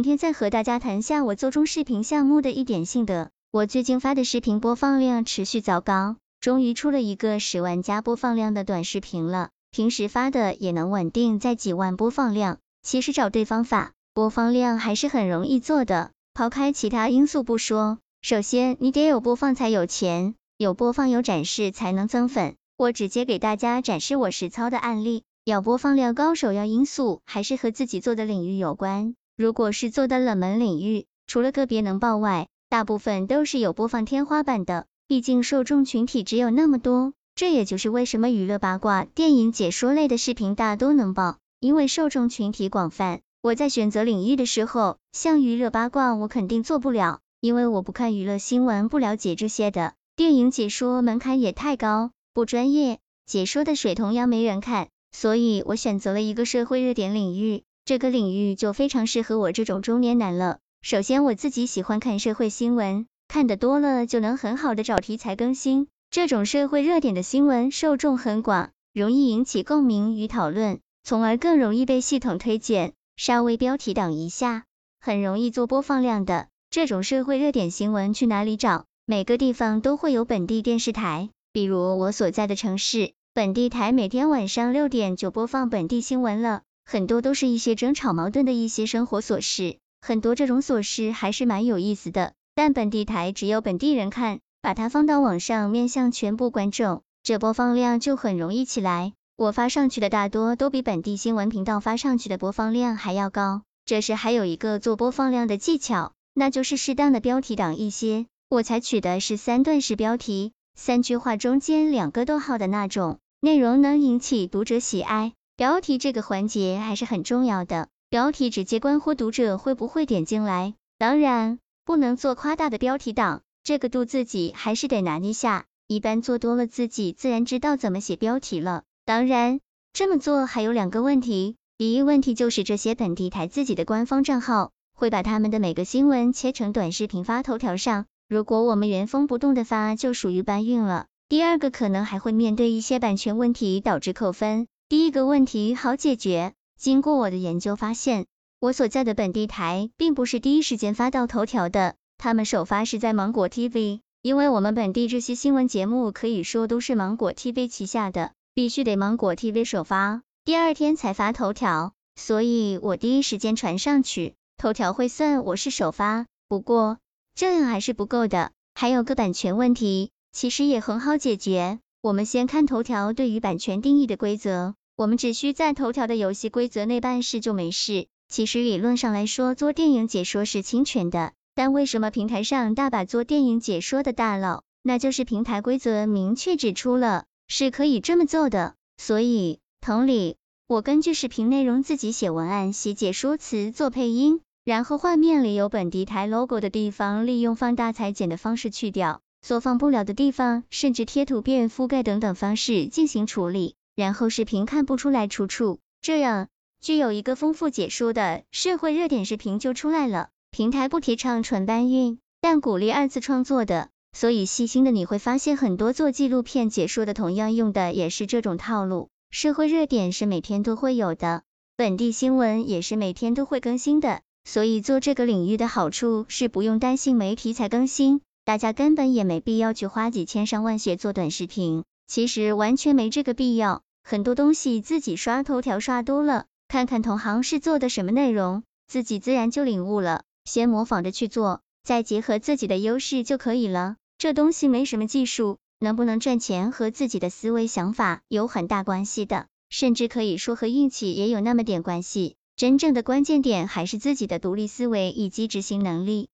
今天再和大家谈下我做中视频项目的一点心得。我最近发的视频播放量持续糟糕，终于出了一个十万加播放量的短视频了。平时发的也能稳定在几万播放量。其实找对方法，播放量还是很容易做的。抛开其他因素不说，首先你得有播放才有钱，有播放有展示才能增粉。我直接给大家展示我实操的案例。要播放量高，首要因素还是和自己做的领域有关。如果是做的冷门领域，除了个别能爆外，大部分都是有播放天花板的。毕竟受众群体只有那么多，这也就是为什么娱乐八卦、电影解说类的视频大都能爆，因为受众群体广泛。我在选择领域的时候，像娱乐八卦，我肯定做不了，因为我不看娱乐新闻，不了解这些的。电影解说门槛也太高，不专业，解说的水同样没人看，所以我选择了一个社会热点领域。这个领域就非常适合我这种中年男了。首先，我自己喜欢看社会新闻，看得多了就能很好的找题材更新。这种社会热点的新闻受众很广，容易引起共鸣与讨论，从而更容易被系统推荐。稍微标题党一下，很容易做播放量的。这种社会热点新闻去哪里找？每个地方都会有本地电视台，比如我所在的城市，本地台每天晚上六点就播放本地新闻了。很多都是一些争吵矛盾的一些生活琐事，很多这种琐事还是蛮有意思的。但本地台只有本地人看，把它放到网上面向全部观众，这播放量就很容易起来。我发上去的大多都比本地新闻频道发上去的播放量还要高。这时还有一个做播放量的技巧，那就是适当的标题党一些。我采取的是三段式标题，三句话中间两个逗号的那种，内容能引起读者喜爱。标题这个环节还是很重要的，标题直接关乎读者会不会点进来。当然，不能做夸大的标题党，这个度自己还是得拿捏下。一般做多了，自己自然知道怎么写标题了。当然，这么做还有两个问题，第一问题就是这些本地台自己的官方账号会把他们的每个新闻切成短视频发头条上，如果我们原封不动的发，就属于搬运了。第二个可能还会面对一些版权问题，导致扣分。第一个问题好解决，经过我的研究发现，我所在的本地台并不是第一时间发到头条的，他们首发是在芒果 TV，因为我们本地这些新闻节目可以说都是芒果 TV 旗下的，必须得芒果 TV 首发，第二天才发头条，所以我第一时间传上去，头条会算我是首发。不过这样还是不够的，还有个版权问题，其实也很好解决。我们先看头条对于版权定义的规则。我们只需在头条的游戏规则内办事就没事。其实理论上来说，做电影解说是侵权的，但为什么平台上大把做电影解说的大佬？那就是平台规则明确指出了是可以这么做的。所以同理，我根据视频内容自己写文案、写解说词、做配音，然后画面里有本地台 logo 的地方，利用放大裁剪的方式去掉，缩放不了的地方，甚至贴图片覆盖等等方式进行处理。然后视频看不出来出处，这样具有一个丰富解说的社会热点视频就出来了。平台不提倡纯搬运，但鼓励二次创作的，所以细心的你会发现很多做纪录片解说的同样用的也是这种套路。社会热点是每天都会有的，本地新闻也是每天都会更新的，所以做这个领域的好处是不用担心没题材更新，大家根本也没必要去花几千上万学做短视频，其实完全没这个必要。很多东西自己刷头条刷多了，看看同行是做的什么内容，自己自然就领悟了。先模仿着去做，再结合自己的优势就可以了。这东西没什么技术，能不能赚钱和自己的思维想法有很大关系的，甚至可以说和运气也有那么点关系。真正的关键点还是自己的独立思维以及执行能力。